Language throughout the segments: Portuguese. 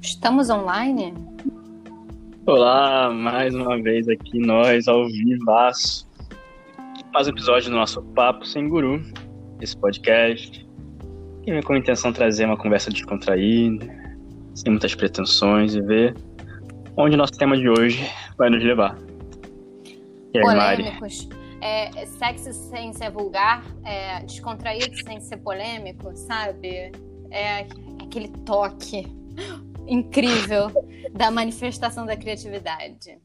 Estamos online? Olá, mais uma vez aqui nós ao vivaço. Mais um episódio do nosso Papo Sem Guru, esse podcast. Que vem com a intenção de trazer uma conversa descontraída, sem muitas pretensões e ver onde nosso tema de hoje vai nos levar. E aí, Polêmicos. Mari? É, sexy sem ser vulgar, é, descontraído sem ser polêmico, sabe? É aquele toque incrível da manifestação da criatividade.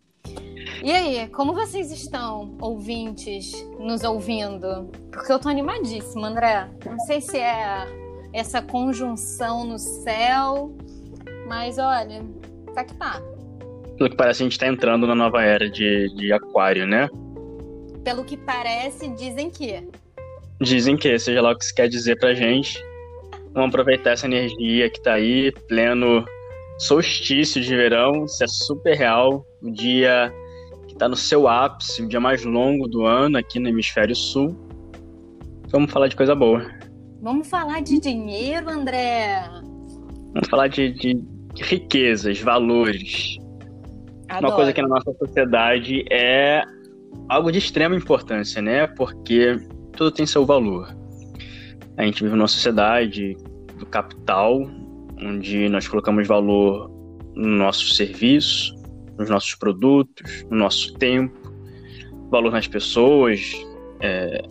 E aí, como vocês estão, ouvintes, nos ouvindo? Porque eu tô animadíssima, André. Não sei se é essa conjunção no céu, mas olha, tá que tá. Pelo que parece, a gente tá entrando na nova era de, de aquário, né? Pelo que parece, dizem que. Dizem que, seja lá o que isso quer dizer pra gente. Vamos aproveitar essa energia que tá aí, pleno solstício de verão, isso é super real. O dia que tá no seu ápice, o dia mais longo do ano aqui no hemisfério sul. Vamos falar de coisa boa. Vamos falar de dinheiro, André. Vamos falar de, de riquezas, valores. Adoro. Uma coisa que na nossa sociedade é algo de extrema importância, né? Porque tudo tem seu valor. A gente vive numa sociedade do capital, onde nós colocamos valor no nosso serviço, nos nossos produtos, no nosso tempo, valor nas pessoas, é,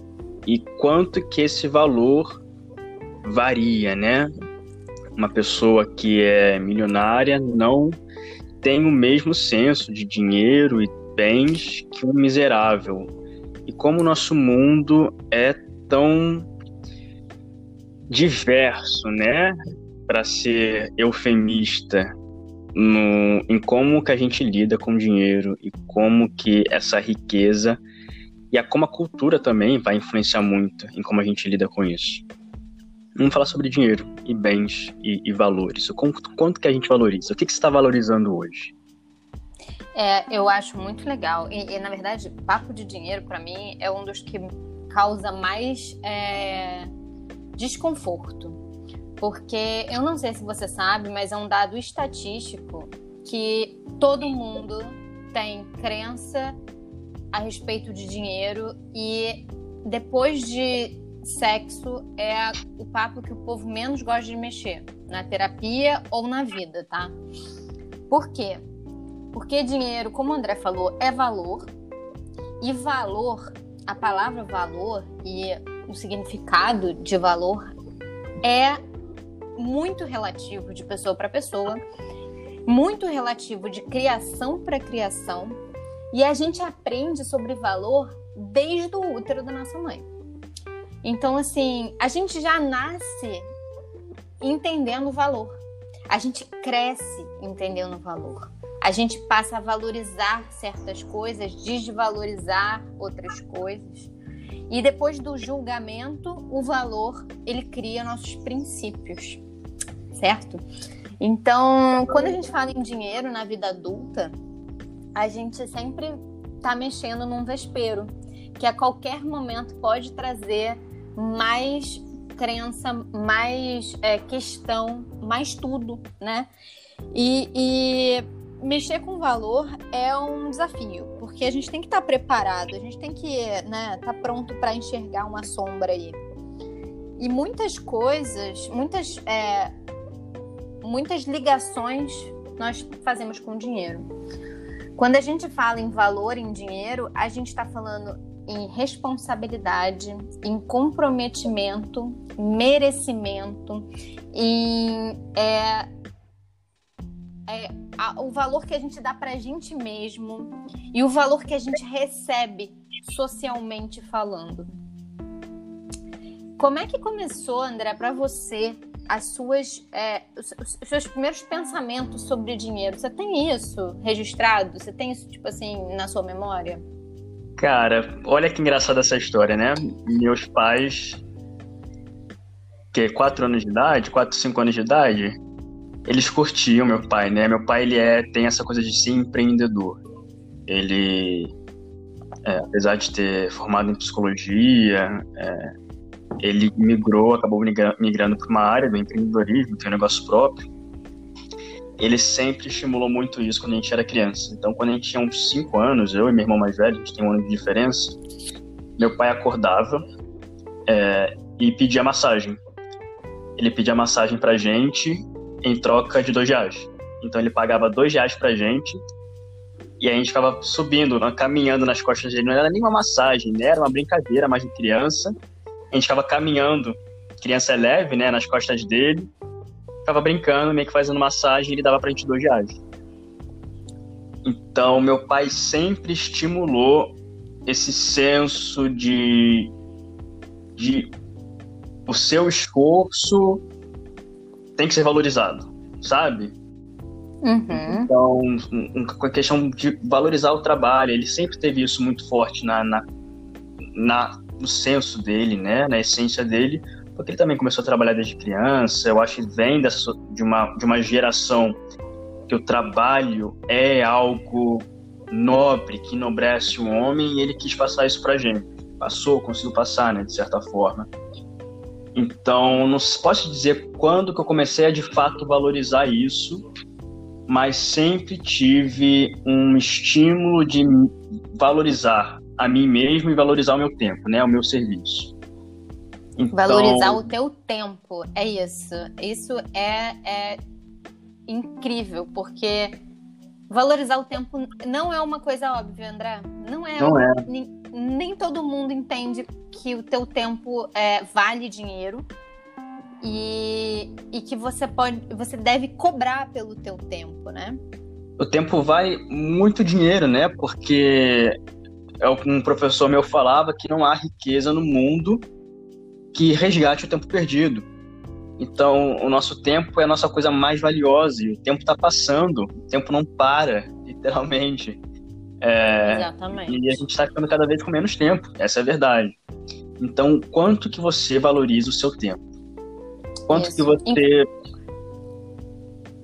e quanto que esse valor varia, né? Uma pessoa que é milionária não tem o mesmo senso de dinheiro e bens que um miserável. E como o nosso mundo é tão diverso, né? Para ser eufemista no, em como que a gente lida com dinheiro e como que essa riqueza e a como a cultura também vai influenciar muito em como a gente lida com isso. Vamos falar sobre dinheiro e bens e, e valores. O quanto, quanto, que a gente valoriza? O que, que você está valorizando hoje? É, eu acho muito legal. E, e na verdade, papo de dinheiro, para mim, é um dos que causa mais é, desconforto. Porque eu não sei se você sabe, mas é um dado estatístico que todo mundo tem crença a respeito de dinheiro e depois de sexo é o papo que o povo menos gosta de mexer, na terapia ou na vida, tá? Por quê? Porque dinheiro, como o André falou, é valor. E valor, a palavra valor e o significado de valor é muito relativo de pessoa para pessoa, muito relativo de criação para criação. E a gente aprende sobre valor desde o útero da nossa mãe. Então, assim, a gente já nasce entendendo o valor. A gente cresce entendendo o valor. A gente passa a valorizar certas coisas, desvalorizar outras coisas. E depois do julgamento, o valor, ele cria nossos princípios, certo? Então, quando a gente fala em dinheiro na vida adulta, a gente sempre está mexendo num vespeiro, que a qualquer momento pode trazer mais crença, mais é, questão, mais tudo, né? E, e, mexer com valor é um desafio, porque a gente tem que estar tá preparado, a gente tem que né, estar tá pronto para enxergar uma sombra aí. E muitas coisas, muitas, é, muitas ligações nós fazemos com dinheiro. Quando a gente fala em valor em dinheiro, a gente está falando em responsabilidade, em comprometimento, merecimento, em é, é, a, o valor que a gente dá para a gente mesmo e o valor que a gente recebe socialmente falando. Como é que começou, André, para você as suas, é, os, os, seus primeiros pensamentos sobre dinheiro? Você tem isso registrado? Você tem isso, tipo assim, na sua memória? Cara, olha que engraçada essa história, né? Meus pais, que quatro anos de idade, quatro, cinco anos de idade, eles curtiam meu pai, né? Meu pai ele é tem essa coisa de ser empreendedor. Ele, é, apesar de ter formado em psicologia, é, ele migrou, acabou migrando para uma área do empreendedorismo, tem um negócio próprio. Ele sempre estimulou muito isso quando a gente era criança. Então, quando a gente tinha uns 5 anos, eu e meu irmão mais velho, a gente tem um ano de diferença, meu pai acordava é, e pedia massagem. Ele pedia massagem pra gente em troca de dois reais. Então ele pagava dois reais pra gente e a gente ficava subindo, caminhando nas costas dele. Não era nem uma massagem, né? Era uma brincadeira mais de criança a gente ficava caminhando, criança é leve, né, nas costas dele, ficava brincando, meio que fazendo massagem, e ele dava pra gente dois reais. Então, meu pai sempre estimulou esse senso de, de o seu esforço tem que ser valorizado, sabe? Uhum. Então, com a questão de valorizar o trabalho, ele sempre teve isso muito forte na, na, na no senso dele, né, na essência dele, porque ele também começou a trabalhar desde criança. Eu acho que vem dessa, de, uma, de uma geração que o trabalho é algo nobre, que enobrece o homem, e ele quis passar isso pra gente. Passou, conseguiu passar, né, de certa forma. Então, não posso dizer quando que eu comecei a de fato valorizar isso, mas sempre tive um estímulo de valorizar a mim mesmo e valorizar o meu tempo, né? O meu serviço. Então... Valorizar o teu tempo, é isso. Isso é, é incrível, porque valorizar o tempo não é uma coisa óbvia, André. Não é. Não é. Nem, todo mundo entende que o teu tempo é, vale dinheiro e, e que você pode, você deve cobrar pelo teu tempo, né? O tempo vale muito dinheiro, né? Porque é um professor meu falava que não há riqueza no mundo que resgate o tempo perdido. Então, o nosso tempo é a nossa coisa mais valiosa e o tempo está passando, o tempo não para, literalmente. É, Exatamente. E a gente está ficando cada vez com menos tempo, essa é a verdade. Então, quanto que você valoriza o seu tempo? Quanto Isso. que você...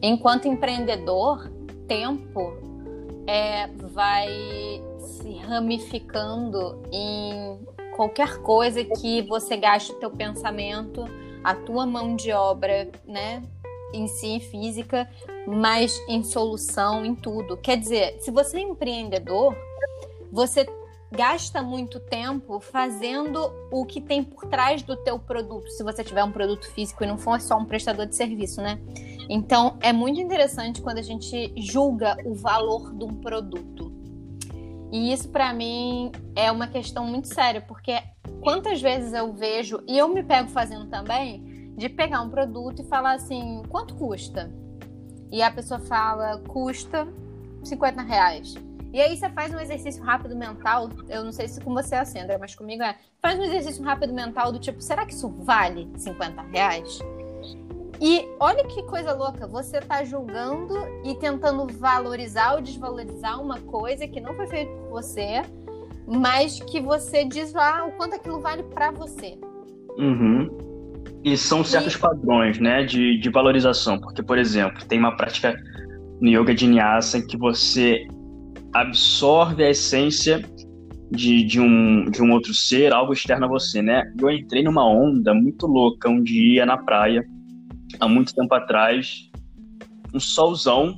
Enquanto empreendedor, tempo é, vai se ramificando em qualquer coisa que você gaste o teu pensamento, a tua mão de obra, né, em si física, mas em solução, em tudo. Quer dizer, se você é empreendedor, você gasta muito tempo fazendo o que tem por trás do teu produto, se você tiver um produto físico e não for só um prestador de serviço, né? Então, é muito interessante quando a gente julga o valor de um produto. E isso para mim é uma questão muito séria, porque quantas vezes eu vejo, e eu me pego fazendo também, de pegar um produto e falar assim, quanto custa? E a pessoa fala, custa 50 reais. E aí você faz um exercício rápido mental, eu não sei se com você é assim, André, mas comigo é, faz um exercício rápido mental do tipo, será que isso vale 50 reais? E olha que coisa louca, você está julgando e tentando valorizar ou desvalorizar uma coisa que não foi feita por você, mas que você diz lá ah, o quanto aquilo vale para você. Uhum. E são certos e... padrões, né, de, de valorização. Porque, por exemplo, tem uma prática no yoga de Nyasa em que você absorve a essência de, de, um, de um outro ser, algo externo a você, né? Eu entrei numa onda muito louca um dia na praia há muito tempo atrás, um solzão,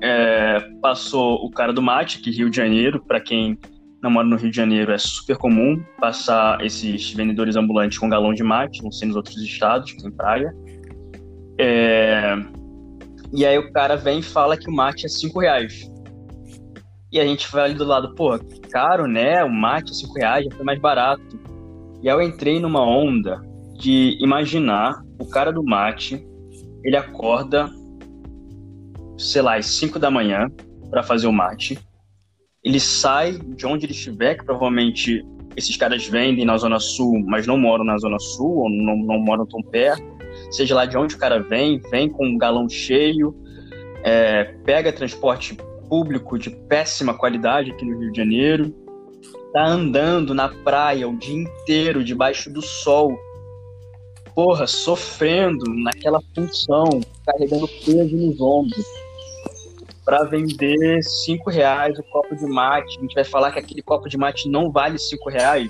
é, passou o cara do mate, que Rio de Janeiro, para quem não mora no Rio de Janeiro, é super comum passar esses vendedores ambulantes com galão de mate, não sei nos outros estados, que tem praia. É, e aí o cara vem e fala que o mate é 5 reais. E a gente vai ali do lado, pô, caro, né? O mate é 5 reais, já foi mais barato. E aí eu entrei numa onda de imaginar o cara do mate, ele acorda, sei lá, às 5 da manhã para fazer o mate. Ele sai de onde ele estiver, que provavelmente esses caras vendem na Zona Sul, mas não moram na Zona Sul, ou não, não moram tão perto. Seja lá de onde o cara vem, vem com um galão cheio, é, pega transporte público de péssima qualidade aqui no Rio de Janeiro, tá andando na praia o dia inteiro debaixo do sol, porra, sofrendo naquela função, carregando peso nos ombros, para vender cinco reais o copo de mate. A gente vai falar que aquele copo de mate não vale cinco reais.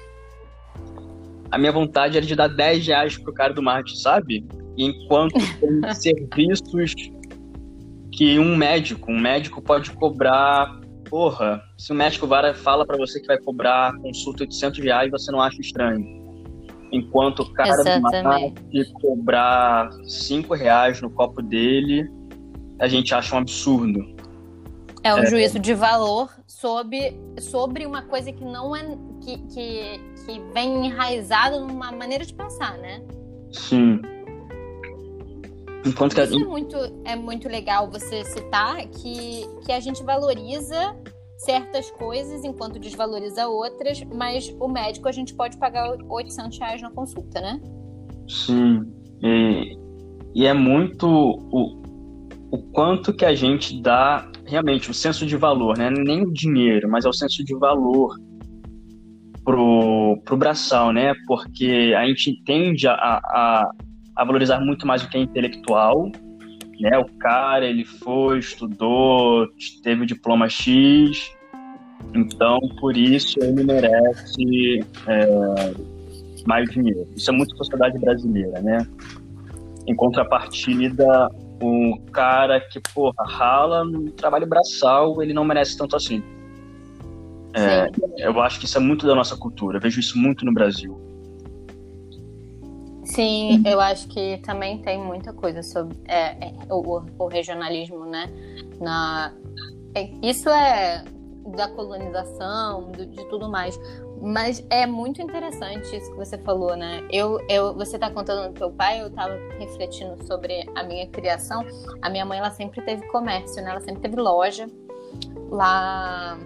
a minha vontade era de dar 10 reais pro cara do marketing, sabe? Enquanto tem serviços que um médico, um médico pode cobrar, porra, se o médico vara fala para você que vai cobrar consulta 800 reais, você não acha estranho. Enquanto o cara Exatamente. do marketing cobrar 5 reais no copo dele, a gente acha um absurdo. É um É. juízo de valor sobre, sobre uma coisa que não é. que, que, que vem enraizado numa maneira de pensar, né? Sim. Enquanto que Isso é muito, é muito legal você citar que, que a gente valoriza certas coisas enquanto desvaloriza outras, mas o médico a gente pode pagar 800 reais na consulta, né? Sim. E, e é muito o, o quanto que a gente dá realmente o senso de valor, né? Nem o dinheiro, mas é o senso de valor pro, pro braçal, né? Porque a gente tende a, a, a valorizar muito mais o que é intelectual, né? O cara, ele foi, estudou, teve o diploma X, então por isso ele merece é, mais dinheiro. Isso é muito sociedade brasileira, né? Em contrapartida, o cara que, porra, rala no trabalho braçal, ele não merece tanto assim. É, eu acho que isso é muito da nossa cultura, eu vejo isso muito no Brasil. Sim, eu acho que também tem muita coisa sobre é, é, o, o regionalismo, né? Na, é, isso é da colonização, do- de tudo mais. Mas é muito interessante isso que você falou, né? Eu, eu, você tá contando do teu pai, eu tava refletindo sobre a minha criação. A minha mãe, ela sempre teve comércio, né? Ela sempre teve loja lá,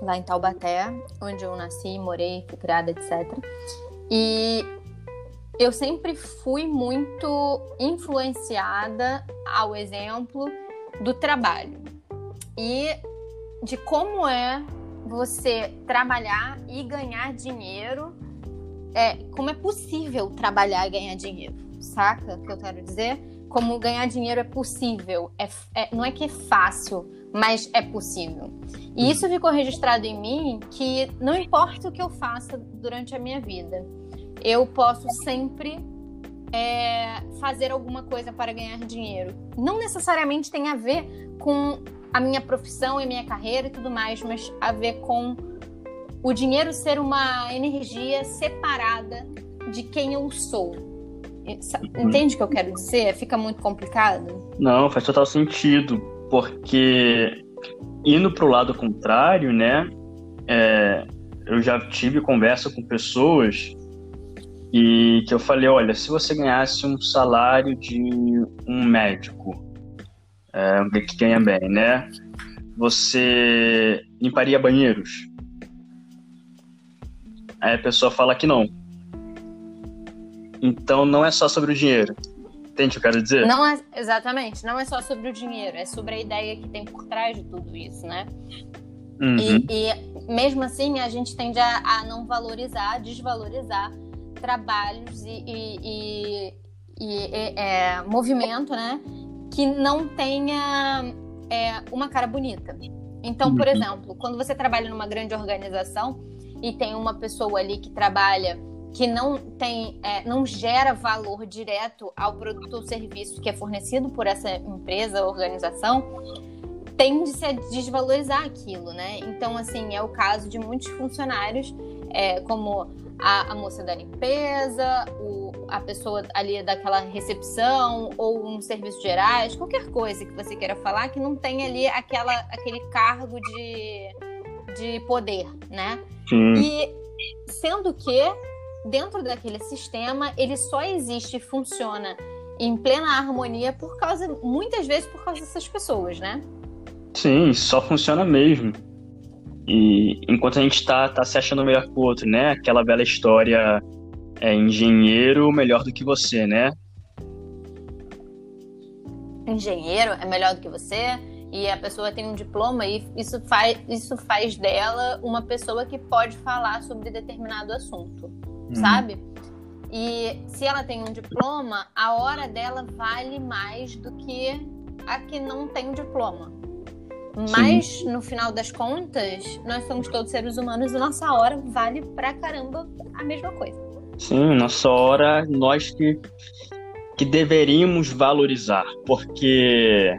lá em Taubaté, onde eu nasci, morei, fui criada, etc. E eu sempre fui muito influenciada ao exemplo do trabalho e de como é você trabalhar e ganhar dinheiro, é, como é possível trabalhar e ganhar dinheiro, saca? O que eu quero dizer? Como ganhar dinheiro é possível, é, é- não é que é fácil, mas é possível. E isso ficou registrado em mim que não importa o que eu faça durante a minha vida, eu posso sempre é, fazer alguma coisa para ganhar dinheiro. Não necessariamente tem a ver com a minha profissão e minha carreira e tudo mais, mas a ver com o dinheiro ser uma energia separada de quem eu sou. Entende o que eu quero dizer? Fica muito complicado? Não, faz total sentido, porque indo pro lado contrário, né? é, eu já tive conversa com pessoas e que eu falei, olha, se você ganhasse um salário de um médico, é, que ganha bem, né? Você limparia banheiros? Aí a pessoa fala que não. Então não é só sobre o dinheiro. Entende o que eu quero dizer? Não é, exatamente, não é só sobre o dinheiro, é sobre a ideia que tem por trás de tudo isso, né? Uhum. E, e mesmo assim, a gente tende a, a não valorizar, a desvalorizar trabalhos e, e- e- e, é, movimento, né? Que não tenha é, uma cara bonita. Então, por Uhum. exemplo, quando você trabalha numa grande organização e tem uma pessoa ali que trabalha que não tem, é, não gera valor direto ao produto ou serviço que é fornecido por essa empresa, organização, tende-se a desvalorizar aquilo, né? Então, assim, é o caso de muitos funcionários, é, como a, a moça da limpeza, o- a pessoa ali daquela recepção, ou um serviço gerais, qualquer coisa que você queira falar que não tem ali aquela, aquele cargo de, de poder, né? Sim. E sendo que dentro daquele sistema ele só existe e funciona em plena harmonia por causa, muitas vezes por causa dessas pessoas, né? Sim, só funciona mesmo. E enquanto a gente tá, tá se achando melhor que o outro, né? Aquela bela história é engenheiro melhor do que você, né? Engenheiro é melhor do que você e a pessoa tem um diploma e isso faz, isso faz dela uma pessoa que pode falar sobre determinado assunto, sabe? E se ela tem um diploma, a hora dela vale mais do que a que não tem diploma. Mas, no final das contas, nós somos todos seres humanos e nossa hora vale pra caramba a mesma coisa. Sim, nossa hora, nós que, que deveríamos valorizar, porque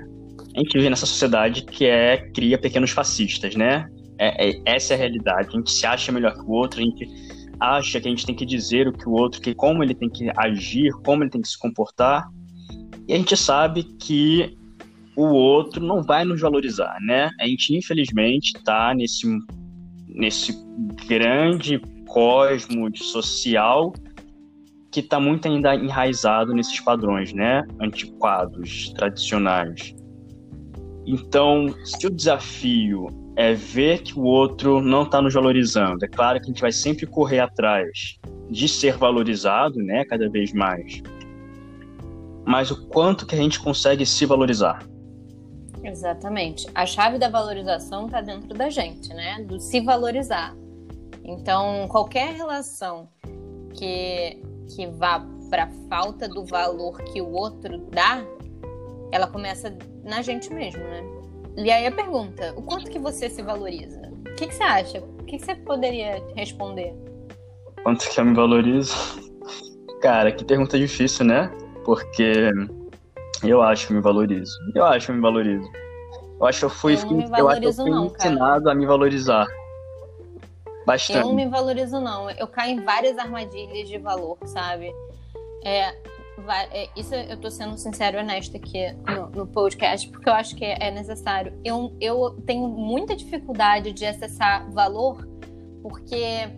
a gente vive nessa sociedade que é cria pequenos fascistas, né? É, é, essa é a realidade. A gente se acha melhor que o outro, a gente acha que a gente tem que dizer o que o outro, que como ele tem que agir, como ele tem que se comportar. E a gente sabe que o outro não vai nos valorizar, né? A gente, infelizmente, está nesse, nesse grande cosmos social que está muito ainda enraizado nesses padrões, né? Antiquados, tradicionais. Então, se o desafio é ver que o outro não está nos valorizando, é claro que a gente vai sempre correr atrás de ser valorizado, né? Cada vez mais. Mas o quanto que a gente consegue se valorizar? Exatamente. A chave da valorização está dentro da gente, né? Do se valorizar. Então, qualquer relação que, que vá para falta do valor que o outro dá, ela começa na gente mesmo, né? E aí a pergunta, o quanto que você se valoriza? O que, que você acha? O que, que você poderia responder? Quanto que eu me valorizo? Cara, que pergunta difícil, né? Porque eu acho que me valorizo. Eu acho que me valorizo. Eu acho que eu fui, eu, eu acho que eu fui não, ensinado cara. a me valorizar. Bastante. Eu não me valorizo, não. Eu caio em várias armadilhas de valor, sabe? É, é, isso eu tô sendo sincero e honesta aqui no, no, podcast, porque eu acho que é necessário. Eu, eu tenho muita dificuldade de acessar valor, porque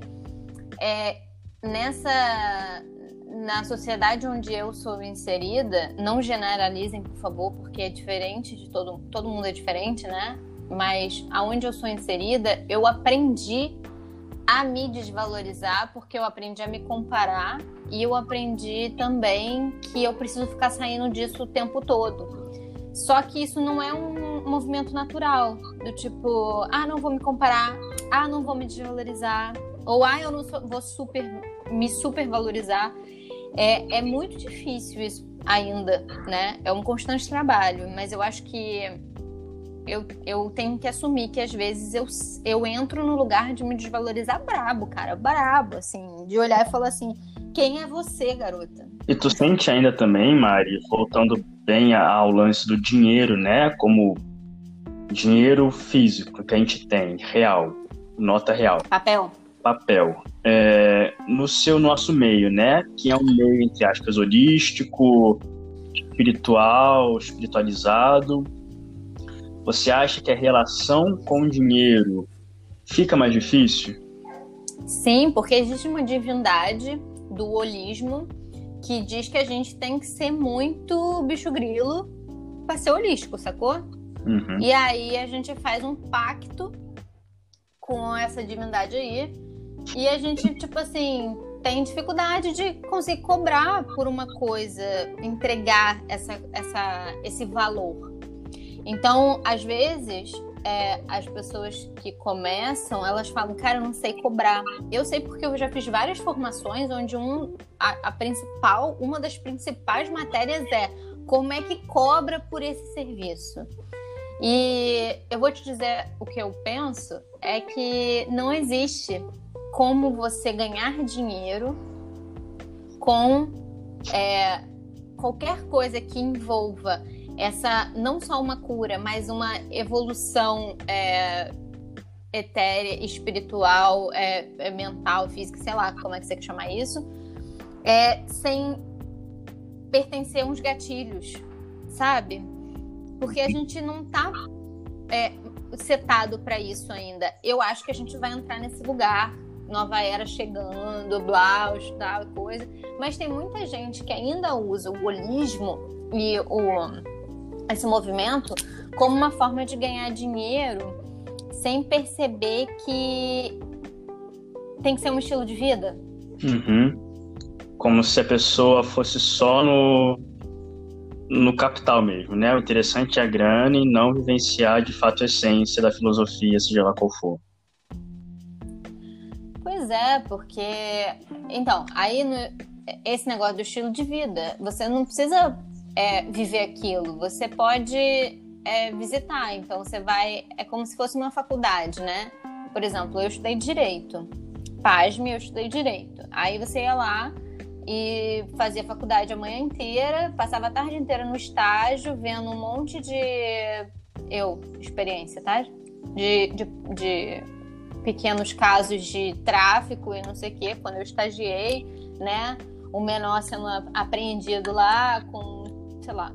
é, nessa na sociedade onde eu sou inserida, não generalizem, por favor, porque é diferente de todo todo mundo é diferente, né? Mas aonde eu sou inserida, eu aprendi a me desvalorizar porque eu aprendi a me comparar e eu aprendi também que eu preciso ficar saindo disso o tempo todo. Só que isso não é um movimento natural, do tipo, ah, não vou me comparar, ah, não vou me desvalorizar, ou ah, eu não sou, vou super me supervalorizar. É, é muito difícil isso ainda, né? É um constante trabalho, mas eu acho que eu, eu tenho que assumir que às vezes eu, eu entro no lugar de me desvalorizar brabo, cara, brabo, assim, de olhar e falar assim, quem é você, garota? E tu sente ainda também, Mari, voltando bem ao lance do dinheiro, né, como dinheiro físico que a gente tem, real, nota real. Papel. Papel. É, no seu nosso meio, né, que é um meio, entre aspas, holístico, espiritual, espiritualizado, você acha que a relação com o dinheiro fica mais difícil? Sim, porque existe uma divindade do holismo que diz que a gente tem que ser muito bicho grilo para ser holístico, sacou? Uhum. E aí a gente faz um pacto com essa divindade aí e a gente, tipo assim, tem dificuldade de conseguir cobrar por uma coisa, entregar essa, essa, esse valor. Então, às vezes, é, as pessoas que começam, elas falam, cara, eu não sei cobrar. Eu sei porque eu já fiz várias formações onde um, a, a principal, uma das principais matérias é como é que cobra por esse serviço. E eu vou te dizer o que eu penso é que não existe como você ganhar dinheiro com é, qualquer coisa que envolva essa não só uma cura, mas uma evolução é, etérea, espiritual, é, é, mental, física, sei lá como é que você quer chamar isso, é, sem pertencer a uns gatilhos, sabe? Porque a gente não tá é, setado para isso ainda. Eu acho que a gente vai entrar nesse lugar, nova era chegando, blá, tal coisa. Mas tem muita gente que ainda usa o holismo e o esse movimento como uma forma de ganhar dinheiro sem perceber que tem que ser um estilo de vida. Uhum. Como se a pessoa fosse só no, no capital mesmo, né? O interessante é a grana e não vivenciar de fato a essência da filosofia, seja lá qual for. Pois é, porque. Então, aí no... esse negócio do estilo de vida, você não precisa é, viver aquilo. Você pode é, visitar, então você vai. É como se fosse uma faculdade, né? Por exemplo, eu estudei direito. pasme, eu estudei direito. Aí você ia lá e fazia faculdade a manhã inteira, passava a tarde inteira no estágio, vendo um monte de. Eu, experiência, tá? De, de, de pequenos casos de tráfico e não sei o quê, quando eu estagiei, né? O menor sendo apreendido lá com, sei lá.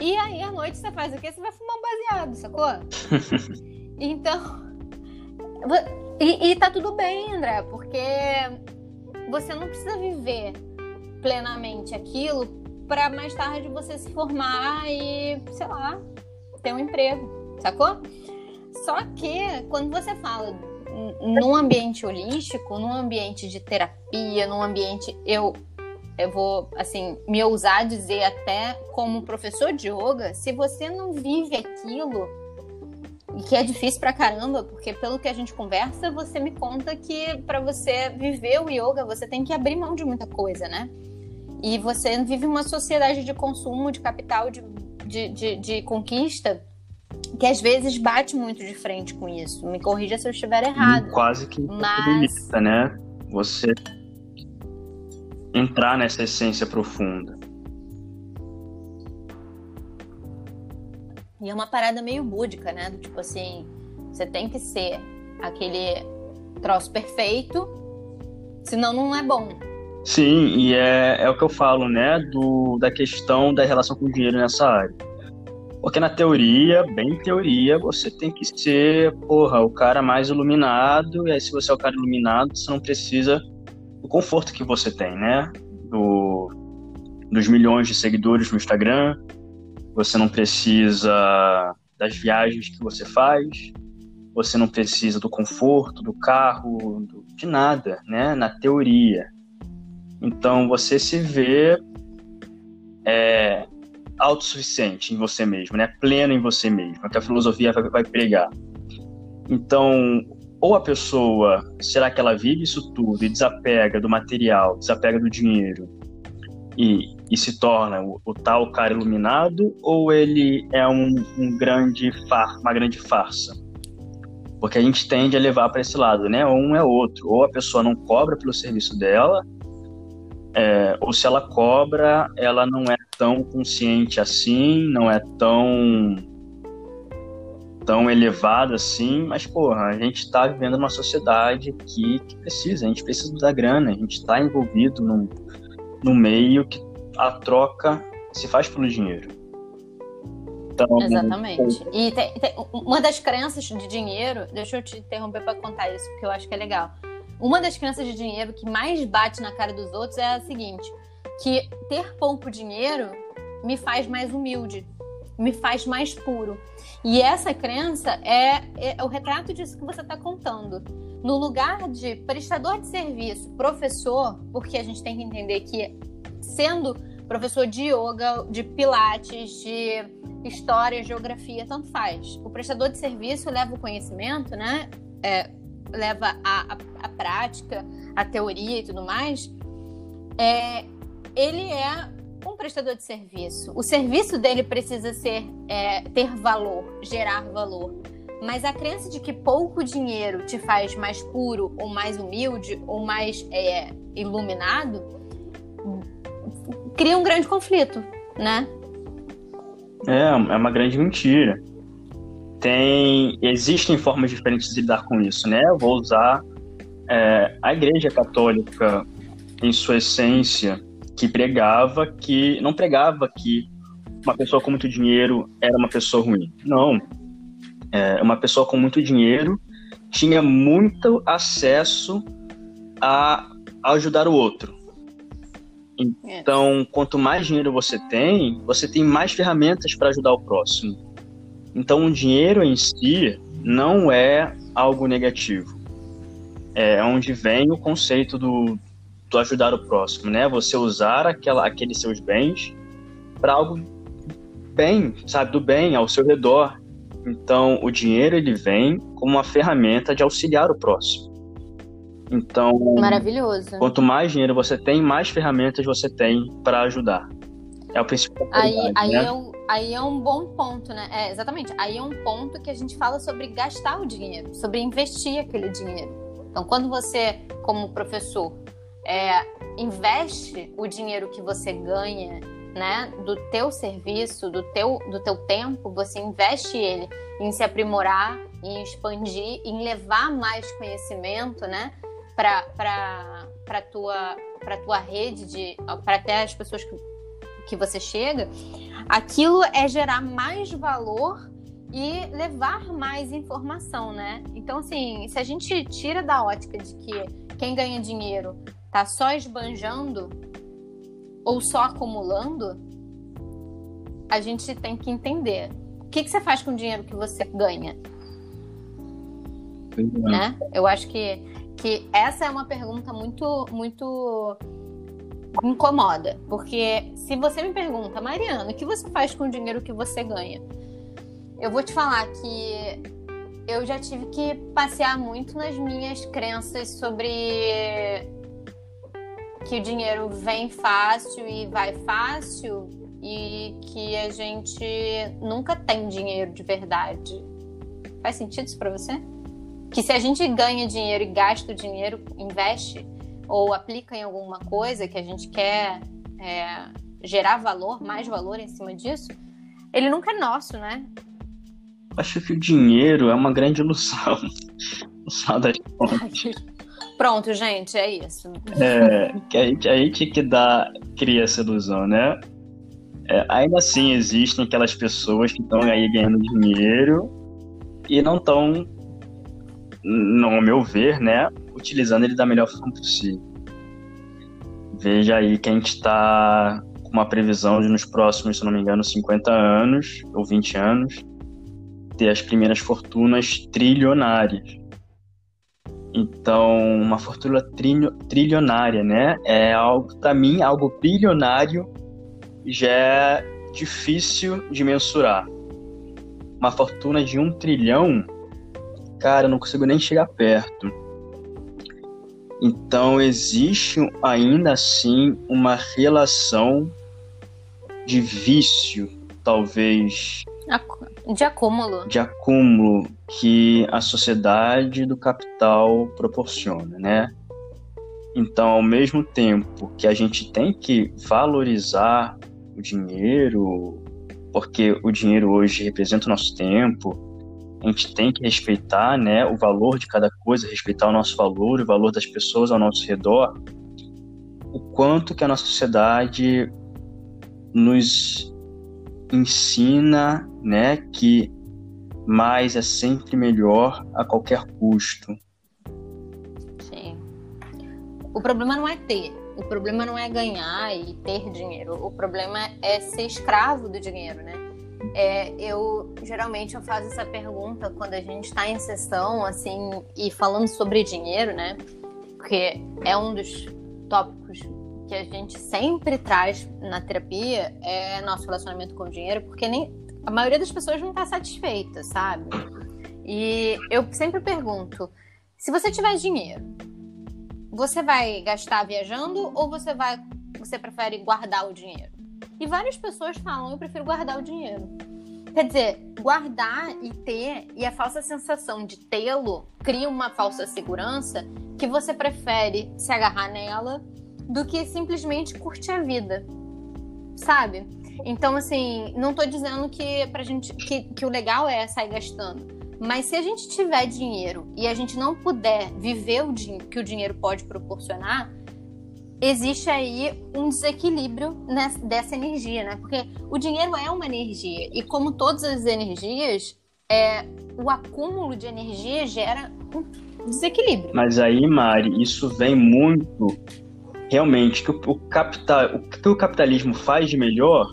E aí à noite você faz o quê? Você vai fumar um baseado, sacou? então. E, e tá tudo bem, André, porque você não precisa viver plenamente aquilo para mais tarde você se formar e, sei lá, ter um emprego, sacou? Só que quando você fala num ambiente holístico, num ambiente de terapia, num ambiente eu eu vou assim me ousar dizer até como professor de yoga, se você não vive aquilo e que é difícil pra caramba, porque pelo que a gente conversa, você me conta que para você viver o yoga, você tem que abrir mão de muita coisa, né? E você vive uma sociedade de consumo, de capital, de, de, de, de conquista, que às vezes bate muito de frente com isso. Me corrija se eu estiver errado. quase que mas... né? Você entrar nessa essência profunda. E é uma parada meio búdica, né? Tipo assim, você tem que ser aquele troço perfeito, senão não é bom. Sim, e é, é o que eu falo, né? Do, da questão da relação com o dinheiro nessa área. Porque na teoria, bem teoria, você tem que ser, porra, o cara mais iluminado, e aí se você é o cara iluminado, você não precisa do conforto que você tem, né? Do, dos milhões de seguidores no Instagram, você não precisa das viagens que você faz, você não precisa do conforto do carro, do, de nada, né? Na teoria. Então você se vê é, autossuficiente em você mesmo, né? Pleno em você mesmo, que a filosofia vai, vai pregar. Então, ou a pessoa, será que ela vive isso tudo e desapega do material, desapega do dinheiro e, e se torna o, o, tal cara iluminado, ou ele é um, um grande far, uma grande farsa? Porque a gente tende a levar para esse lado, né? Um é outro. Ou a pessoa não cobra pelo serviço dela, é, ou se ela cobra, ela não é tão consciente assim, não é tão tão elevada assim, mas porra, a gente está vivendo numa sociedade aqui que precisa, a gente precisa da grana, a gente está envolvido num, num meio que a troca se faz pelo dinheiro. Então, Exatamente. E tem, tem, uma das crenças de dinheiro, deixa eu te interromper para contar isso, porque eu acho que é legal. Uma das crenças de dinheiro que mais bate na cara dos outros é a seguinte: que ter pouco dinheiro me faz mais humilde, me faz mais puro. E essa crença é, é o retrato disso que você está contando. No lugar de prestador de serviço, professor, porque a gente tem que entender que sendo professor de yoga, de pilates, de história, geografia, tanto faz. O prestador de serviço leva o conhecimento, né? É, leva a, a, a, prática, a teoria e tudo mais. É, ele é um prestador de serviço. O serviço dele precisa ser é, ter valor, gerar valor. Mas a crença de que pouco dinheiro te faz mais puro, ou mais humilde, ou mais é, iluminado, cria um grande conflito, né? É, é uma grande mentira. Tem, existem formas diferentes de lidar com isso, né? Eu vou usar é, a Igreja Católica em sua essência que pregava que não pregava que uma pessoa com muito dinheiro era uma pessoa ruim. Não. É, uma pessoa com muito dinheiro tinha muito acesso a, a ajudar o outro. Então, quanto mais dinheiro você tem, você tem mais ferramentas para ajudar o próximo. Então, o dinheiro em si não é algo negativo. É onde vem o conceito do, do ajudar o próximo, né? Você usar aquela, aqueles seus bens para algo bem, sabe, do bem ao seu redor. Então, o dinheiro ele vem como uma ferramenta de auxiliar o próximo. Então, maravilhoso. Quanto mais dinheiro você tem, mais ferramentas você tem para ajudar. É o principal. Aí, aí, né? é um, aí é um bom ponto, né? É, exatamente. Aí é um ponto que a gente fala sobre gastar o dinheiro, sobre investir aquele dinheiro. Então, quando você, como professor, é, investe o dinheiro que você ganha, né, do teu serviço, do teu, do teu tempo, você investe ele em se aprimorar, em expandir, em levar mais conhecimento, né, para para tua para tua rede de para até as pessoas que, que você chega, aquilo é gerar mais valor e levar mais informação, né? Então, assim, se a gente tira da ótica de que quem ganha dinheiro tá só esbanjando ou só acumulando, a gente tem que entender. O que, que você faz com o dinheiro que você ganha? Né? Eu acho que, que essa é uma pergunta muito, muito incomoda. Porque se você me pergunta, Mariana, o que você faz com o dinheiro que você ganha? Eu vou te falar que eu já tive que passear muito nas minhas crenças sobre que o dinheiro vem fácil e vai fácil e que a gente nunca tem dinheiro de verdade. Faz sentido isso para você? Que se a gente ganha dinheiro e gasta o dinheiro, investe ou aplica em alguma coisa que a gente quer é, gerar valor, mais valor em cima disso, ele nunca é nosso, né? Acho que o dinheiro é uma grande ilusão. Pronto, gente, é isso. É, que a gente, a gente que dá, cria essa ilusão, né? É, ainda assim, existem aquelas pessoas que estão aí ganhando dinheiro e não estão, no meu ver, né, utilizando ele da melhor forma possível. Veja aí que a gente está com uma previsão de nos próximos, se não me engano, 50 anos ou 20 anos, ter as primeiras fortunas trilionárias. Então, uma fortuna trilionária, né? É algo, para mim, algo bilionário já é difícil de mensurar. Uma fortuna de um trilhão, cara, eu não consigo nem chegar perto. Então, existe ainda assim uma relação de vício, talvez, de acúmulo. De acúmulo que a sociedade do capital proporciona, né? Então, ao mesmo tempo que a gente tem que valorizar o dinheiro, porque o dinheiro hoje representa o nosso tempo, a gente tem que respeitar né, o valor de cada coisa, respeitar o nosso valor, o valor das pessoas ao nosso redor, o quanto que a nossa sociedade nos ensina, né, que mais é sempre melhor a qualquer custo. Sim. O problema não é ter, o problema não é ganhar e ter dinheiro. O problema é ser escravo do dinheiro, né? É, eu geralmente eu faço essa pergunta quando a gente está em sessão assim e falando sobre dinheiro, né? Porque é um dos tópicos que a gente sempre traz na terapia é nosso relacionamento com o dinheiro, porque nem a maioria das pessoas não está satisfeita, sabe? E eu sempre pergunto: se você tiver dinheiro, você vai gastar viajando ou você vai você prefere guardar o dinheiro? E várias pessoas falam: eu prefiro guardar o dinheiro. Quer dizer, guardar e ter, e a falsa sensação de tê-lo cria uma falsa segurança que você prefere se agarrar nela do que simplesmente curtir a vida, sabe? Então, assim, não tô dizendo que pra gente que, que o legal é sair gastando. Mas se a gente tiver dinheiro e a gente não puder viver o que o dinheiro pode proporcionar, existe aí um desequilíbrio dessa energia, né? Porque o dinheiro é uma energia e como todas as energias, é, o acúmulo de energia gera um desequilíbrio. Mas aí, Mari, isso vem muito realmente que o, o, capital, o que o capitalismo faz de melhor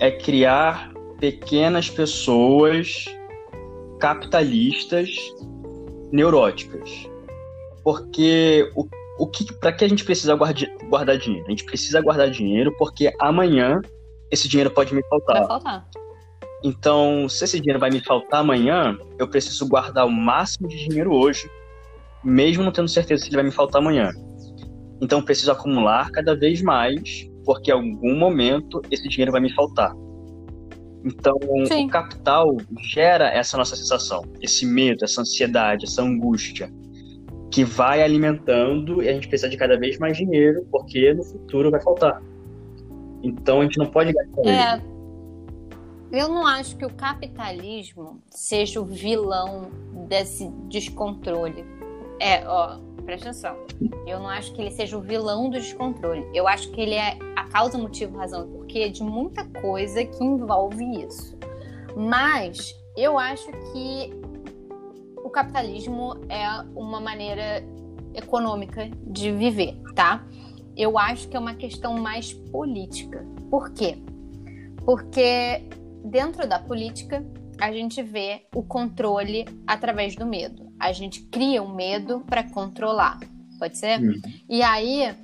é criar pequenas pessoas capitalistas neuróticas. Porque o, o que para que a gente precisa guarda, guardar dinheiro? A gente precisa guardar dinheiro porque amanhã esse dinheiro pode me faltar. Vai faltar. Então, se esse dinheiro vai me faltar amanhã, eu preciso guardar o máximo de dinheiro hoje, mesmo não tendo certeza se ele vai me faltar amanhã. Então preciso acumular cada vez mais, porque em algum momento esse dinheiro vai me faltar. Então, Sim. o capital gera essa nossa sensação, esse medo, essa ansiedade, essa angústia, que vai alimentando e a gente precisa de cada vez mais dinheiro, porque no futuro vai faltar. Então a gente não pode gastar. É, eu não acho que o capitalismo seja o vilão desse descontrole. É, ó, presta atenção. Eu não acho que ele seja o vilão do descontrole. Eu acho que ele é a causa, motivo, razão e porquê de muita coisa que envolve isso. Mas eu acho que o capitalismo é uma maneira econômica de viver, tá? Eu acho que é uma questão mais política. Por quê? Porque dentro da política a gente vê o controle através do medo. A gente cria um medo para controlar. Pode ser? Uhum. E aí,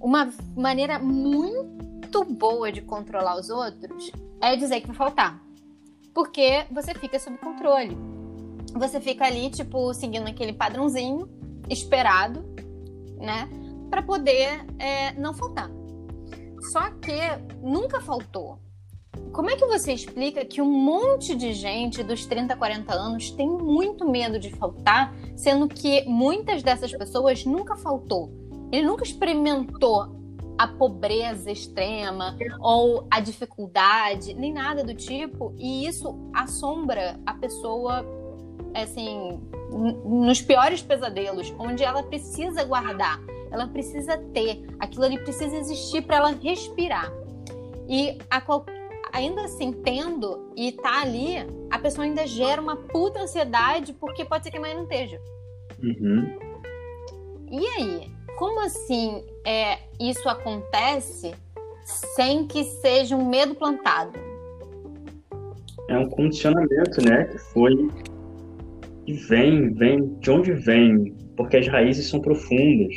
uma maneira muito boa de controlar os outros é dizer que vai faltar. Porque você fica sob controle. Você fica ali, tipo, seguindo aquele padrãozinho esperado, né? Para poder é, não faltar. Só que nunca faltou. Como é que você explica que um monte de gente dos 30, 40 anos tem muito medo de faltar, sendo que muitas dessas pessoas nunca faltou? Ele nunca experimentou a pobreza extrema ou a dificuldade, nem nada do tipo, e isso assombra a pessoa assim, nos piores pesadelos, onde ela precisa guardar, ela precisa ter, aquilo ali precisa existir para ela respirar. E a qualquer ainda assim tendo e tá ali, a pessoa ainda gera uma puta ansiedade porque pode ser que a mãe não esteja. Uhum. E aí? Como assim é, isso acontece sem que seja um medo plantado? É um condicionamento, né? Que foi. Que vem, vem. De onde vem? Porque as raízes são profundas.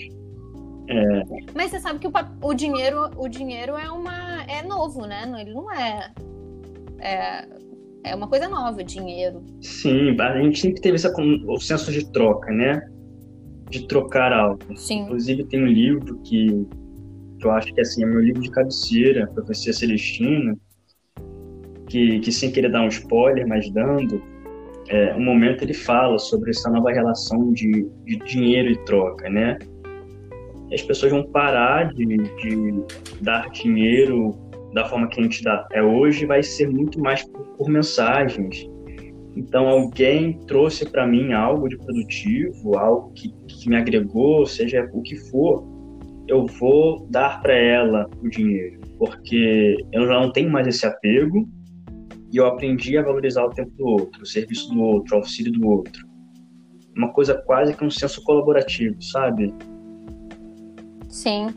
É... Mas você sabe que o, o, dinheiro, o dinheiro é uma é novo, né? Ele não é, é é uma coisa nova, dinheiro. Sim, a gente sempre teve essa, o senso de troca, né? De trocar algo. Sim. Inclusive tem um livro que, que eu acho que assim, é meu livro de cabeceira, Profecia Celestina, que, que sem querer dar um spoiler, mas dando, é, um momento ele fala sobre essa nova relação de, de dinheiro e troca, né? as pessoas vão parar de, de dar dinheiro da forma que a gente dá é hoje, vai ser muito mais por, por mensagens. Então, alguém trouxe para mim algo de produtivo, algo que, que me agregou, seja o que for, eu vou dar para ela o dinheiro, porque eu já não tenho mais esse apego e eu aprendi a valorizar o tempo do outro, o serviço do outro, o auxílio do outro. Uma coisa quase que um senso colaborativo, sabe? Sim.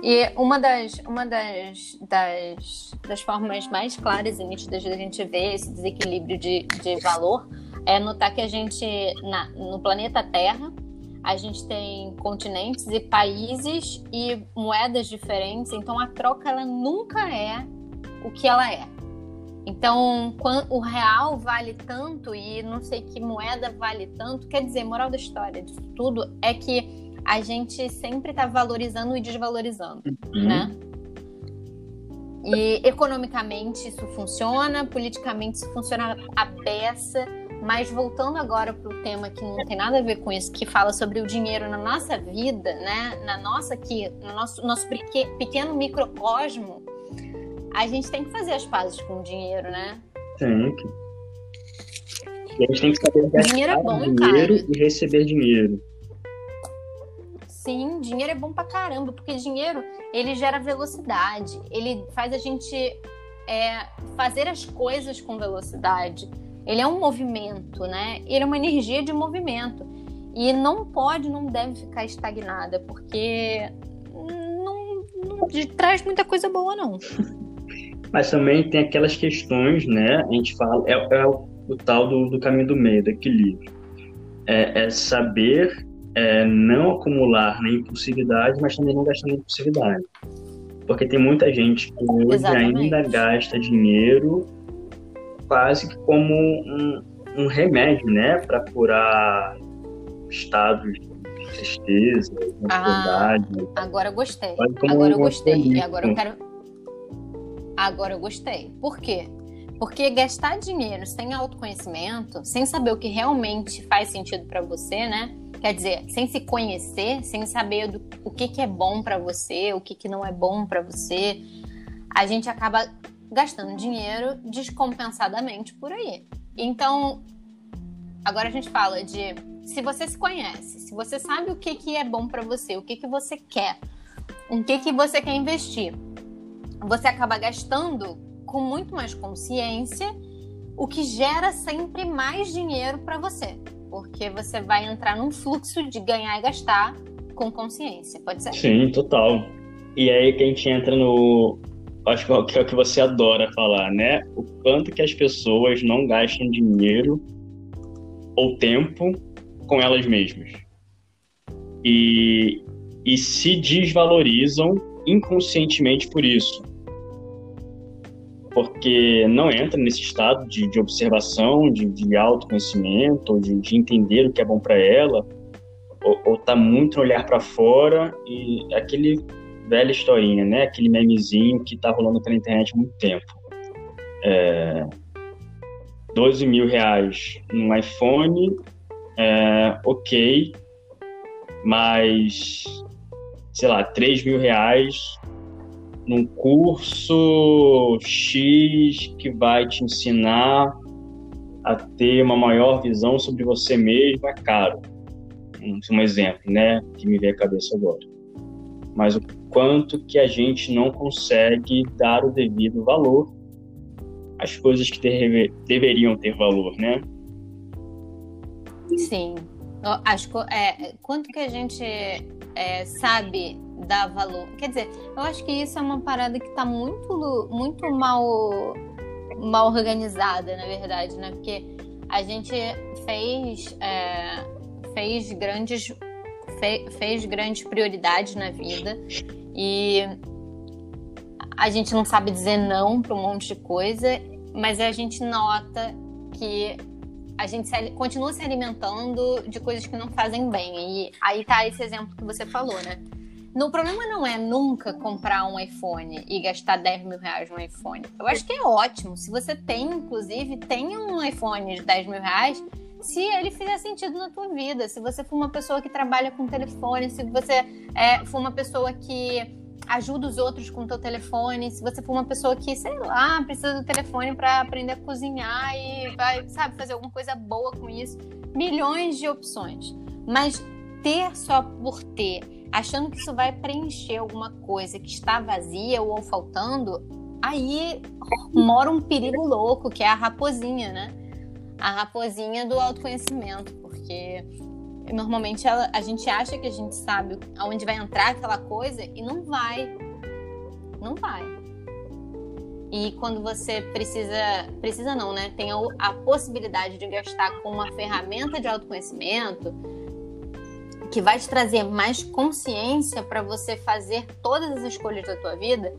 E uma das, uma das, das, das formas mais claras e nítidas de a gente ver esse desequilíbrio de, de valor é notar que a gente, na, no planeta Terra, a gente tem continentes e países e moedas diferentes, então a troca ela nunca é o que ela é. Então, o real vale tanto e não sei que moeda vale tanto, quer dizer, moral da história disso tudo é que a gente sempre está valorizando e desvalorizando, uhum. né? E economicamente isso funciona, politicamente isso funciona a beça, mas voltando agora para o tema que não tem nada a ver com isso, que fala sobre o dinheiro na nossa vida, né? Na nossa aqui, no nosso, nosso pequeno microcosmo, a gente tem que fazer as pazes com o dinheiro, né? Tem que. E a gente tem que saber gastar dinheiro, é bom, dinheiro cara. e receber dinheiro. Sim, dinheiro é bom pra caramba, porque dinheiro ele gera velocidade, ele faz a gente é, fazer as coisas com velocidade. Ele é um movimento, né? Ele é uma energia de movimento. E não pode, não deve ficar estagnada, porque não, não traz muita coisa boa, não. Mas também tem aquelas questões, né? A gente fala, é, é o, o, tal do, do caminho do meio, do equilíbrio. É, é saber é, não acumular na impulsividade, mas também não gastar na impulsividade. Porque tem muita gente que hoje Exatamente. ainda gasta dinheiro quase que como um, um remédio, né? Para curar estados de tristeza, de ah, ansiedade. Ah, agora eu gostei. Agora eu gostei. E agora eu quero. Agora eu gostei. Por quê? Porque gastar dinheiro sem autoconhecimento, sem saber o que realmente faz sentido para você, né? Quer dizer, sem se conhecer, sem saber do, o que, que é bom para você, o que, que não é bom para você, a gente acaba gastando dinheiro descompensadamente por aí. Então, agora a gente fala de se você se conhece, se você sabe o que, que é bom para você, o que, que você quer, o que, que você quer investir, você acaba gastando com muito mais consciência, o que gera sempre mais dinheiro para você, porque você vai entrar num fluxo de ganhar e gastar com consciência, pode ser? Sim, total. E aí que a gente entra no. Acho que é o que você adora falar, né? O quanto que as pessoas não gastam dinheiro ou tempo com elas mesmas. E, e se desvalorizam inconscientemente por isso. Porque não entra nesse estado de, de observação, de, de autoconhecimento, de, de entender o que é bom para ela, ou, está muito no olhar para fora e aquele velha historinha, né? Aquele memezinho que está rolando pela internet há muito tempo. É, 12 mil reais no iPhone é, ok, mas, sei lá, 3 mil reais num curso X que vai te ensinar a ter uma maior visão sobre você mesmo é caro. Um, um exemplo, né, que me veio à cabeça agora. Mas o quanto que a gente não consegue dar o devido valor às coisas que deve, deveriam ter valor, né? Sim. Que é, quanto que a gente é, sabe dar valor. Quer dizer, eu acho que isso é uma parada que está muito, muito mal, mal organizada, na verdade, né? Porque a gente fez, é, fez grandes fe, fez grandes prioridades na vida e a gente não sabe dizer não para um monte de coisa, mas a gente nota que a gente se, continua se alimentando de coisas que não fazem bem. E aí tá esse exemplo que você falou, né? No problema não é nunca comprar um iPhone e gastar 10 mil reais no iPhone. Eu acho que é ótimo. Se você tem, inclusive, tem um iPhone de 10 mil reais, se ele fizer sentido na tua vida. Se você for uma pessoa que trabalha com telefone, se você é, for uma pessoa que ajuda os outros com o teu telefone. Se você for uma pessoa que, sei lá, precisa do telefone para aprender a cozinhar e vai, sabe, fazer alguma coisa boa com isso, milhões de opções. Mas ter só por ter, achando que isso vai preencher alguma coisa que está vazia ou faltando, aí mora um perigo louco, que é a raposinha, né? A raposinha do autoconhecimento, porque normalmente ela, a gente acha que a gente sabe aonde vai entrar aquela coisa e não vai. Não vai. E quando você precisa, precisa não, né? Tem a, a possibilidade de gastar com uma ferramenta de autoconhecimento que vai te trazer mais consciência para você fazer todas as escolhas da tua vida,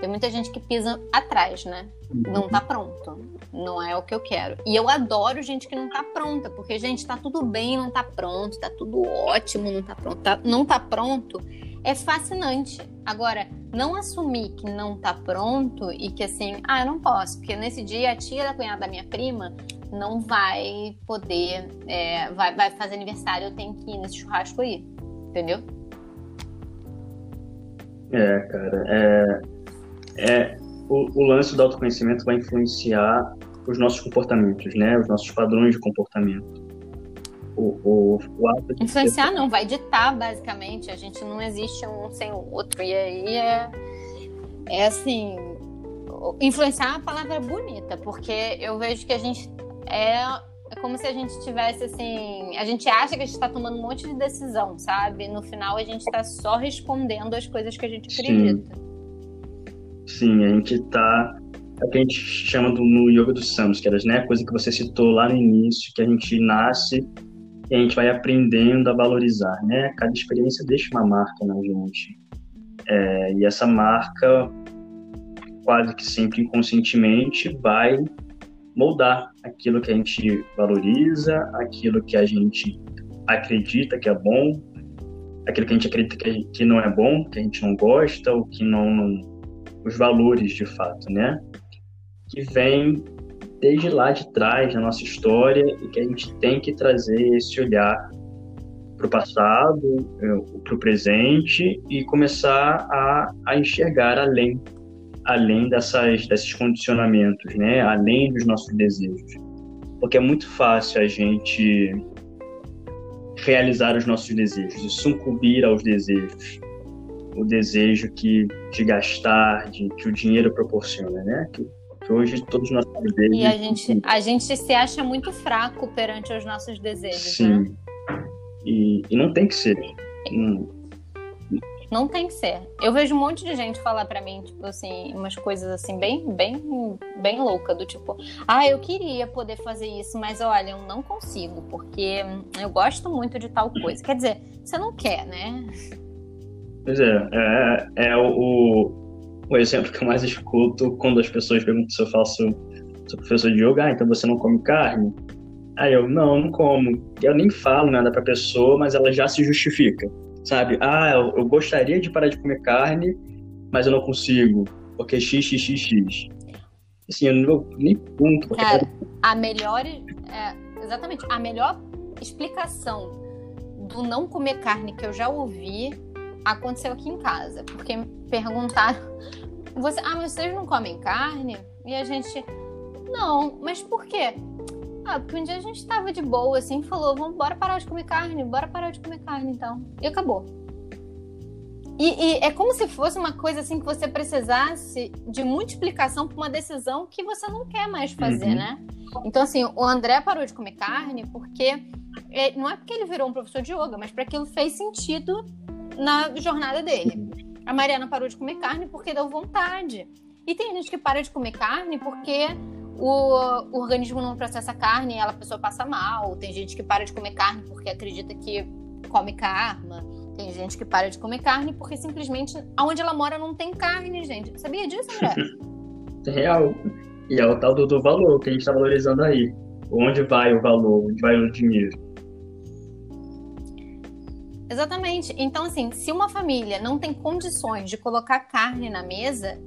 tem muita gente que pisa atrás, né? Não tá pronto. Não é o que eu quero. E eu adoro gente que não tá pronta, porque, gente, tá tudo bem, não tá pronto, tá tudo ótimo, não tá pronto. Tá, não tá pronto é fascinante. Agora, não assumir que não tá pronto e que assim, ah, eu não posso, porque nesse dia a tia da cunhada da minha prima não vai poder, é, vai, vai fazer aniversário, eu tenho que ir nesse churrasco aí. Entendeu? É, cara, é, é, o, o, lance do autoconhecimento vai influenciar os nossos comportamentos, né? Os nossos padrões de comportamento. O, o, o ato influenciar não, vai ditar basicamente. A gente não existe um sem o outro e aí é, é assim. Influenciar é uma palavra bonita, porque eu vejo que a gente é é como se a gente tivesse assim. A gente acha que a gente está tomando um monte de decisão, sabe? No final a gente está só respondendo as coisas que a gente acredita. Sim. Sim, a gente está é o que a gente chama do, no yoga dos samskaras, né? A coisa que você citou lá no início, que a gente nasce e a gente vai aprendendo a valorizar, né? Cada experiência deixa uma marca na gente. É, e essa marca, quase que sempre inconscientemente, vai moldar aquilo que a gente valoriza, aquilo que a gente acredita que é bom, aquilo que a gente acredita que, que não é bom, que a gente não gosta, ou que não, não os valores de fato, né? Que vem desde lá de trás, na nossa história, e que a gente tem que trazer esse olhar para o passado, é, para o presente e começar a, a enxergar além, além dessas, desses condicionamentos, né? além dos nossos desejos. Porque é muito fácil a gente realizar os nossos desejos e sucumbir aos desejos. O desejo que de gastar, de que o dinheiro proporciona, né? Que, que hoje todos nós desejos. E a gente, a gente se acha muito fraco perante os nossos desejos. Sim. Né? E, e não tem que ser. Não, não tem que ser. Eu vejo um monte de gente falar para mim, tipo assim, umas coisas assim, bem, bem, bem louca, do tipo, ah, eu queria poder fazer isso, mas olha, eu não consigo, porque eu gosto muito de tal coisa. Quer dizer, você não quer, né? Pois é, é, é o, o exemplo que eu mais escuto quando as pessoas perguntam se eu faço, sou professor de yoga, ah, então você não come carne? Aí eu, não, não como. Eu nem falo nada pra pessoa, mas ela já se justifica, sabe? Ah, eu, eu gostaria de parar de comer carne, mas eu não consigo, porque x, x, x, x. Assim, eu não, nem ponto. Cara, a melhor, é, exatamente, a melhor explicação do não comer carne que eu já ouvi aconteceu aqui em casa, porque me perguntaram, você, ah, mas vocês não comem carne? E a gente, não, mas por quê? Ah, porque um dia a gente tava de boa, assim, falou, vamos, bora parar de comer carne, bora parar de comer carne, então. E acabou. E, e, é como se fosse uma coisa assim que você precisasse de multiplicação para uma decisão que você não quer mais fazer, uhum. né? Então, assim, o André parou de comer carne porque. É, não é porque ele virou um professor de yoga, mas para aquilo fez sentido na jornada dele. A Mariana parou de comer carne porque deu vontade. E tem gente que para de comer carne porque o, o organismo não processa carne e a pessoa passa mal. Tem gente que para de comer carne porque acredita que come karma. Tem gente que para de comer carne porque simplesmente aonde ela mora não tem carne, gente. Sabia disso, André? É real. E é o tal do, do valor que a gente está valorizando aí. Onde vai o valor? Onde vai o dinheiro? Exatamente. Então, assim, se uma família não tem condições de colocar carne na mesa,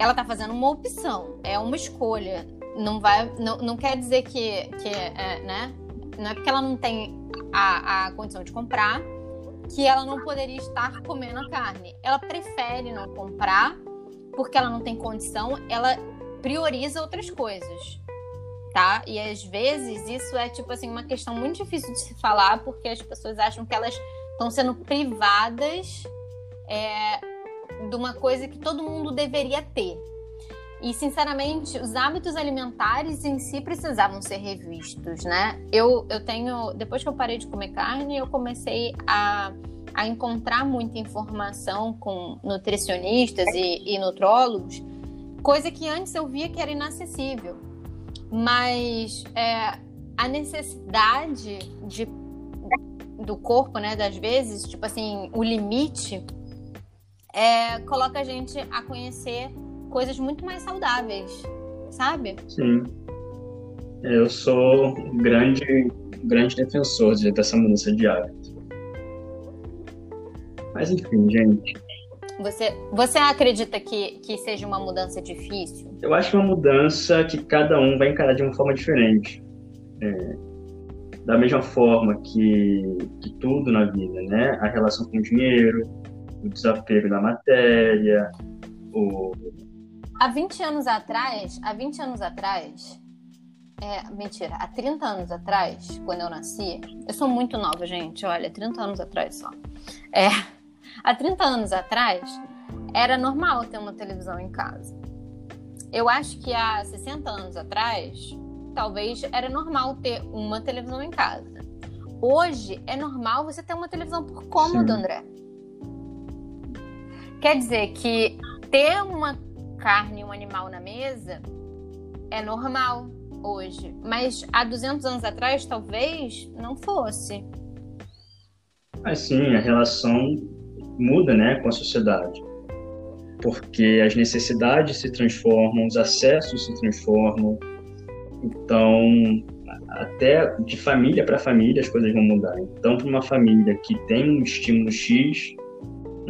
ela está fazendo uma opção, é uma escolha. Não vai, não, não quer dizer que, que é, né? Não é porque ela não tem a, a condição de comprar que ela não poderia estar comendo a carne. Ela prefere não comprar porque ela não tem condição, ela prioriza outras coisas, tá? E às vezes isso é tipo assim uma questão muito difícil de se falar porque as pessoas acham que elas estão sendo privadas é, de uma coisa que todo mundo deveria ter. E, sinceramente, os hábitos alimentares em si precisavam ser revistos, né? Eu, eu tenho. Depois que eu parei de comer carne, eu comecei a, a encontrar muita informação com nutricionistas e, e nutrólogos, coisa que antes eu via que era inacessível. Mas é, a necessidade de, do corpo, né, das vezes, tipo assim, o limite é, coloca a gente a conhecer coisas muito mais saudáveis, sabe? Sim. Eu sou um grande, grande defensor dessa mudança de hábito. Mas enfim, gente. Você, você acredita que, que seja uma mudança difícil? Eu acho uma mudança que cada um vai encarar de uma forma diferente. É, da mesma forma que, que tudo na vida, né? A relação com o dinheiro, o desapego da matéria, o... Há 20 anos atrás, há 20 anos atrás, é, mentira, há 30 anos atrás, quando eu nasci, eu sou muito nova, gente, olha, 30 anos atrás só. É, há 30 anos atrás, era normal ter uma televisão em casa. Eu acho que há 60 anos atrás, talvez era normal ter uma televisão em casa. Hoje é normal você ter uma televisão por cômodo, Sim. André. Quer dizer que ter uma carne, um animal na mesa é normal hoje, mas há 200 anos atrás talvez não fosse. Assim, a relação muda, né, com a sociedade. Porque as necessidades se transformam, os acessos se transformam. Então, até de família para família as coisas vão mudar. Então, para uma família que tem um estímulo X,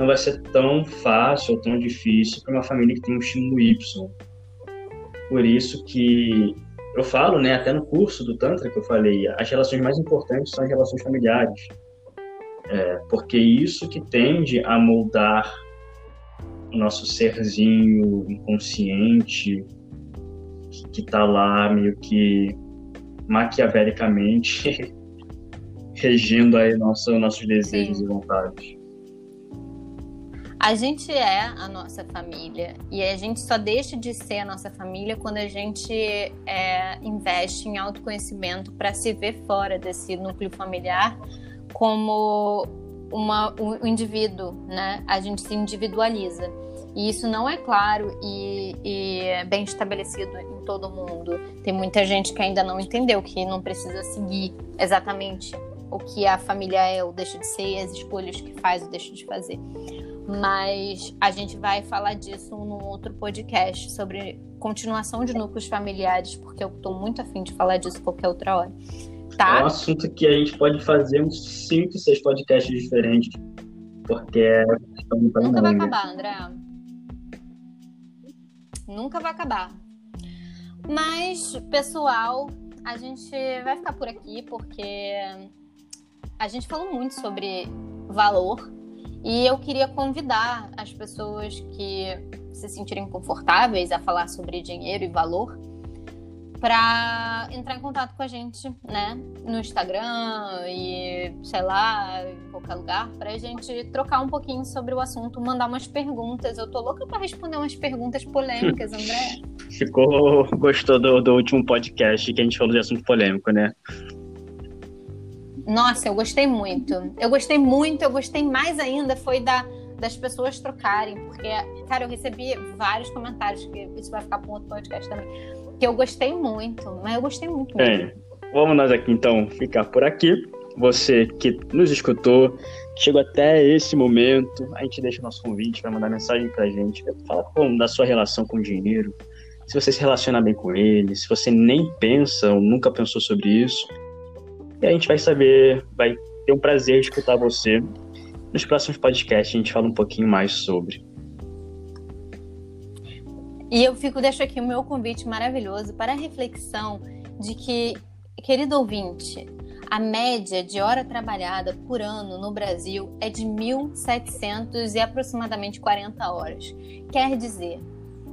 não vai ser tão fácil ou tão difícil para uma família que tem um estímulo Y. por isso que eu falo, né, até no curso do Tantra que eu falei, as relações mais importantes são as relações familiares. É, porque isso que tende a moldar o nosso serzinho inconsciente, que está lá meio que maquiavelicamente regendo aí nosso, nossos desejos Sim. e vontades. A gente é a nossa família e a gente só deixa de ser a nossa família quando a gente é, investe em autoconhecimento para se ver fora desse núcleo familiar como uma, um indivíduo, né? A gente se individualiza. E isso não é claro e, e bem estabelecido em todo mundo. Tem muita gente que ainda não entendeu que não precisa seguir exatamente o que a família é ou deixa de ser, as escolhas que faz ou deixa de fazer mas a gente vai falar disso num outro podcast sobre continuação de núcleos familiares, porque eu estou muito afim de falar disso qualquer outra hora. Tá? É um assunto que a gente pode fazer uns 5, 6 podcasts diferentes, porque é. Nunca vai acabar, André. Nunca vai acabar. Mas, pessoal, a gente vai ficar por aqui porque a gente falou muito sobre valor e eu queria convidar as pessoas que se sentirem confortáveis a falar sobre dinheiro e valor para entrar em contato com a gente, né, no Instagram e sei lá, em qualquer lugar, para a gente trocar um pouquinho sobre o assunto, mandar umas perguntas. Eu tô louca para responder umas perguntas polêmicas, André. Ficou gostou do, do último podcast que a gente falou de assunto polêmico, né? Nossa, eu gostei muito. Eu gostei muito, eu gostei mais ainda foi da, das pessoas trocarem, porque, cara, eu recebi vários comentários, que isso vai ficar para um outro podcast também, que eu gostei muito, mas eu gostei muito mesmo. É, vamos nós aqui então ficar por aqui. Você que nos escutou, chegou até esse momento, a gente deixa o nosso convite, vai mandar mensagem pra gente, falar como da sua relação com o dinheiro, se você se relaciona bem com ele, se você nem pensa ou nunca pensou sobre isso, e a gente vai saber, vai ter um prazer de escutar você. Nos próximos podcasts a gente fala um pouquinho mais sobre. E eu fico, deixo aqui o meu convite maravilhoso para a reflexão de que, querido ouvinte, a média de hora trabalhada por ano no Brasil é de 1.700 e aproximadamente 40 horas. Quer dizer,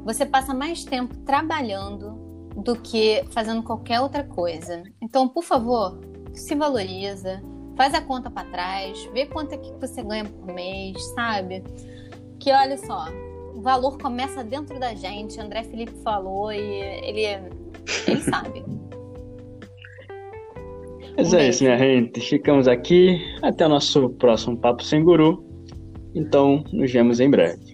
você passa mais tempo trabalhando do que fazendo qualquer outra coisa. Então, por favor, se valoriza, faz a conta para trás, vê quanto é que você ganha por mês, sabe? Que olha só, o valor começa dentro da gente. André Felipe falou e ele, ele sabe. Mas um é isso, minha gente. Ficamos aqui. Até o nosso próximo Papo Sem Guru. Então, nos vemos em breve.